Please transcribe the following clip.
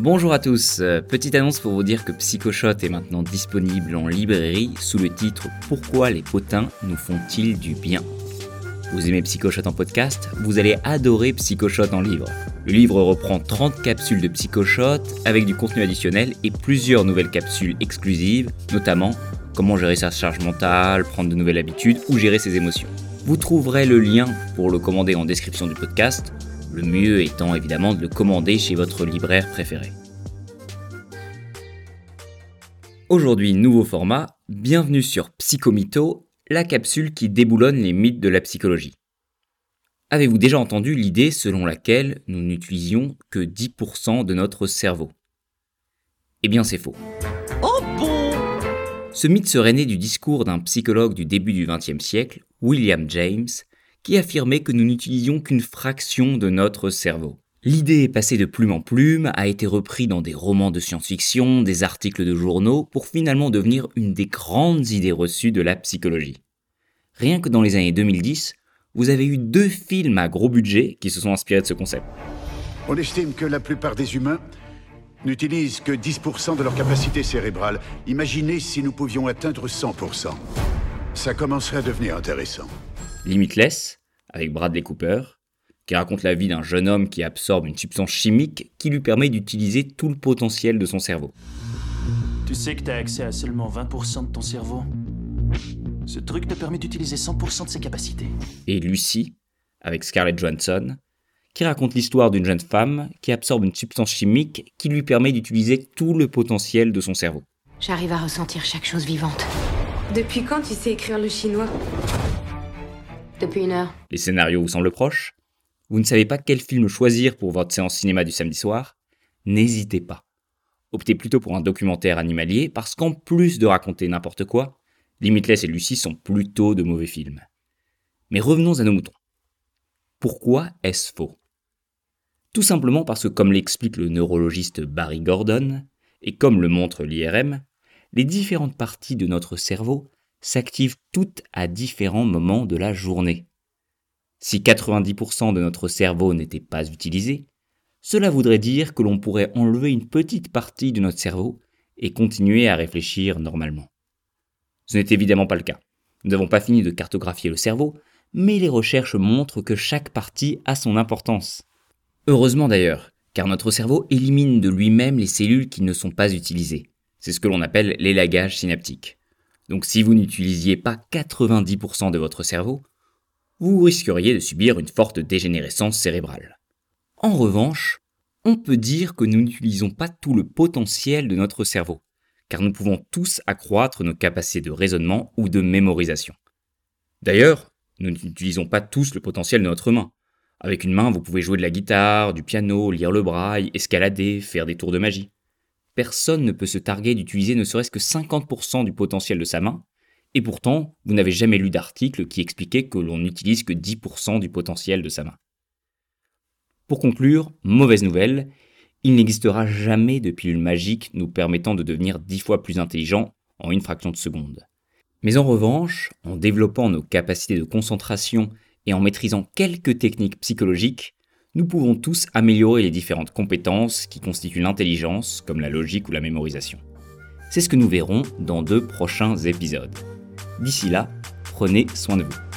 Bonjour à tous, euh, petite annonce pour vous dire que Psychoshot est maintenant disponible en librairie sous le titre Pourquoi les potins nous font-ils du bien? Vous aimez Psychoshot en podcast? Vous allez adorer Psychoshot en livre. Le livre reprend 30 capsules de Psychoshot avec du contenu additionnel et plusieurs nouvelles capsules exclusives, notamment comment gérer sa charge mentale, prendre de nouvelles habitudes ou gérer ses émotions. Vous trouverez le lien pour le commander en description du podcast, le mieux étant évidemment de le commander chez votre libraire préféré. Aujourd'hui, nouveau format, bienvenue sur Psychomito, la capsule qui déboulonne les mythes de la psychologie. Avez-vous déjà entendu l'idée selon laquelle nous n'utilisions que 10% de notre cerveau? Eh bien c'est faux. Oh bon? Ce mythe serait né du discours d'un psychologue du début du XXe siècle, William James, qui affirmait que nous n'utilisions qu'une fraction de notre cerveau. L'idée est passée de plume en plume, a été reprise dans des romans de science-fiction, des articles de journaux, pour finalement devenir une des grandes idées reçues de la psychologie. Rien que dans les années 2010, vous avez eu deux films à gros budget qui se sont inspirés de ce concept. On estime que la plupart des humains n'utilisent que 10% de leur capacité cérébrale. Imaginez si nous pouvions atteindre 100%. Ça commencerait à devenir intéressant. Limitless, avec Bradley Cooper, qui raconte la vie d'un jeune homme qui absorbe une substance chimique qui lui permet d'utiliser tout le potentiel de son cerveau. Tu sais que t'as accès à seulement 20% de ton cerveau? Ce truc te permet d'utiliser 100% de ses capacités. Et Lucy, avec Scarlett Johansson, qui raconte l'histoire d'une jeune femme qui absorbe une substance chimique qui lui permet d'utiliser tout le potentiel de son cerveau. J'arrive à ressentir chaque chose vivante. Depuis quand tu sais écrire le chinois? Les scénarios vous semblent proches? Vous ne savez pas quel film choisir pour votre séance cinéma du samedi soir? N'hésitez pas. Optez plutôt pour un documentaire animalier parce qu'en plus de raconter n'importe quoi, Limitless et Lucie sont plutôt de mauvais films. Mais revenons à nos moutons. Pourquoi est-ce faux? Tout simplement parce que comme l'explique le neurologiste Barry Gordon, et comme le montre l'IRM, les différentes parties de notre cerveau s'activent toutes à différents moments de la journée. Si 90% de notre cerveau n'était pas utilisé, cela voudrait dire que l'on pourrait enlever une petite partie de notre cerveau et continuer à réfléchir normalement. Ce n'est évidemment pas le cas. Nous n'avons pas fini de cartographier le cerveau, mais les recherches montrent que chaque partie a son importance. Heureusement d'ailleurs, car notre cerveau élimine de lui-même les cellules qui ne sont pas utilisées. C'est ce que l'on appelle l'élagage synaptique. Donc si vous n'utilisiez pas 90% de votre cerveau, vous risqueriez de subir une forte dégénérescence cérébrale. En revanche, on peut dire que nous n'utilisons pas tout le potentiel de notre cerveau, car nous pouvons tous accroître nos capacités de raisonnement ou de mémorisation. D'ailleurs, nous n'utilisons pas tous le potentiel de notre main. Avec une main, vous pouvez jouer de la guitare, du piano, lire le braille, escalader, faire des tours de magie. Personne ne peut se targuer d'utiliser ne serait-ce que 50% du potentiel de sa main, et pourtant, vous n'avez jamais lu d'article qui expliquait que l'on n'utilise que 10% du potentiel de sa main. Pour conclure, mauvaise nouvelle, il n'existera jamais de pilule magique nous permettant de devenir 10 fois plus intelligents en une fraction de seconde. Mais en revanche, en développant nos capacités de concentration et en maîtrisant quelques techniques psychologiques, nous pouvons tous améliorer les différentes compétences qui constituent l'intelligence, comme la logique ou la mémorisation. C'est ce que nous verrons dans deux prochains épisodes. D'ici là, prenez soin de vous.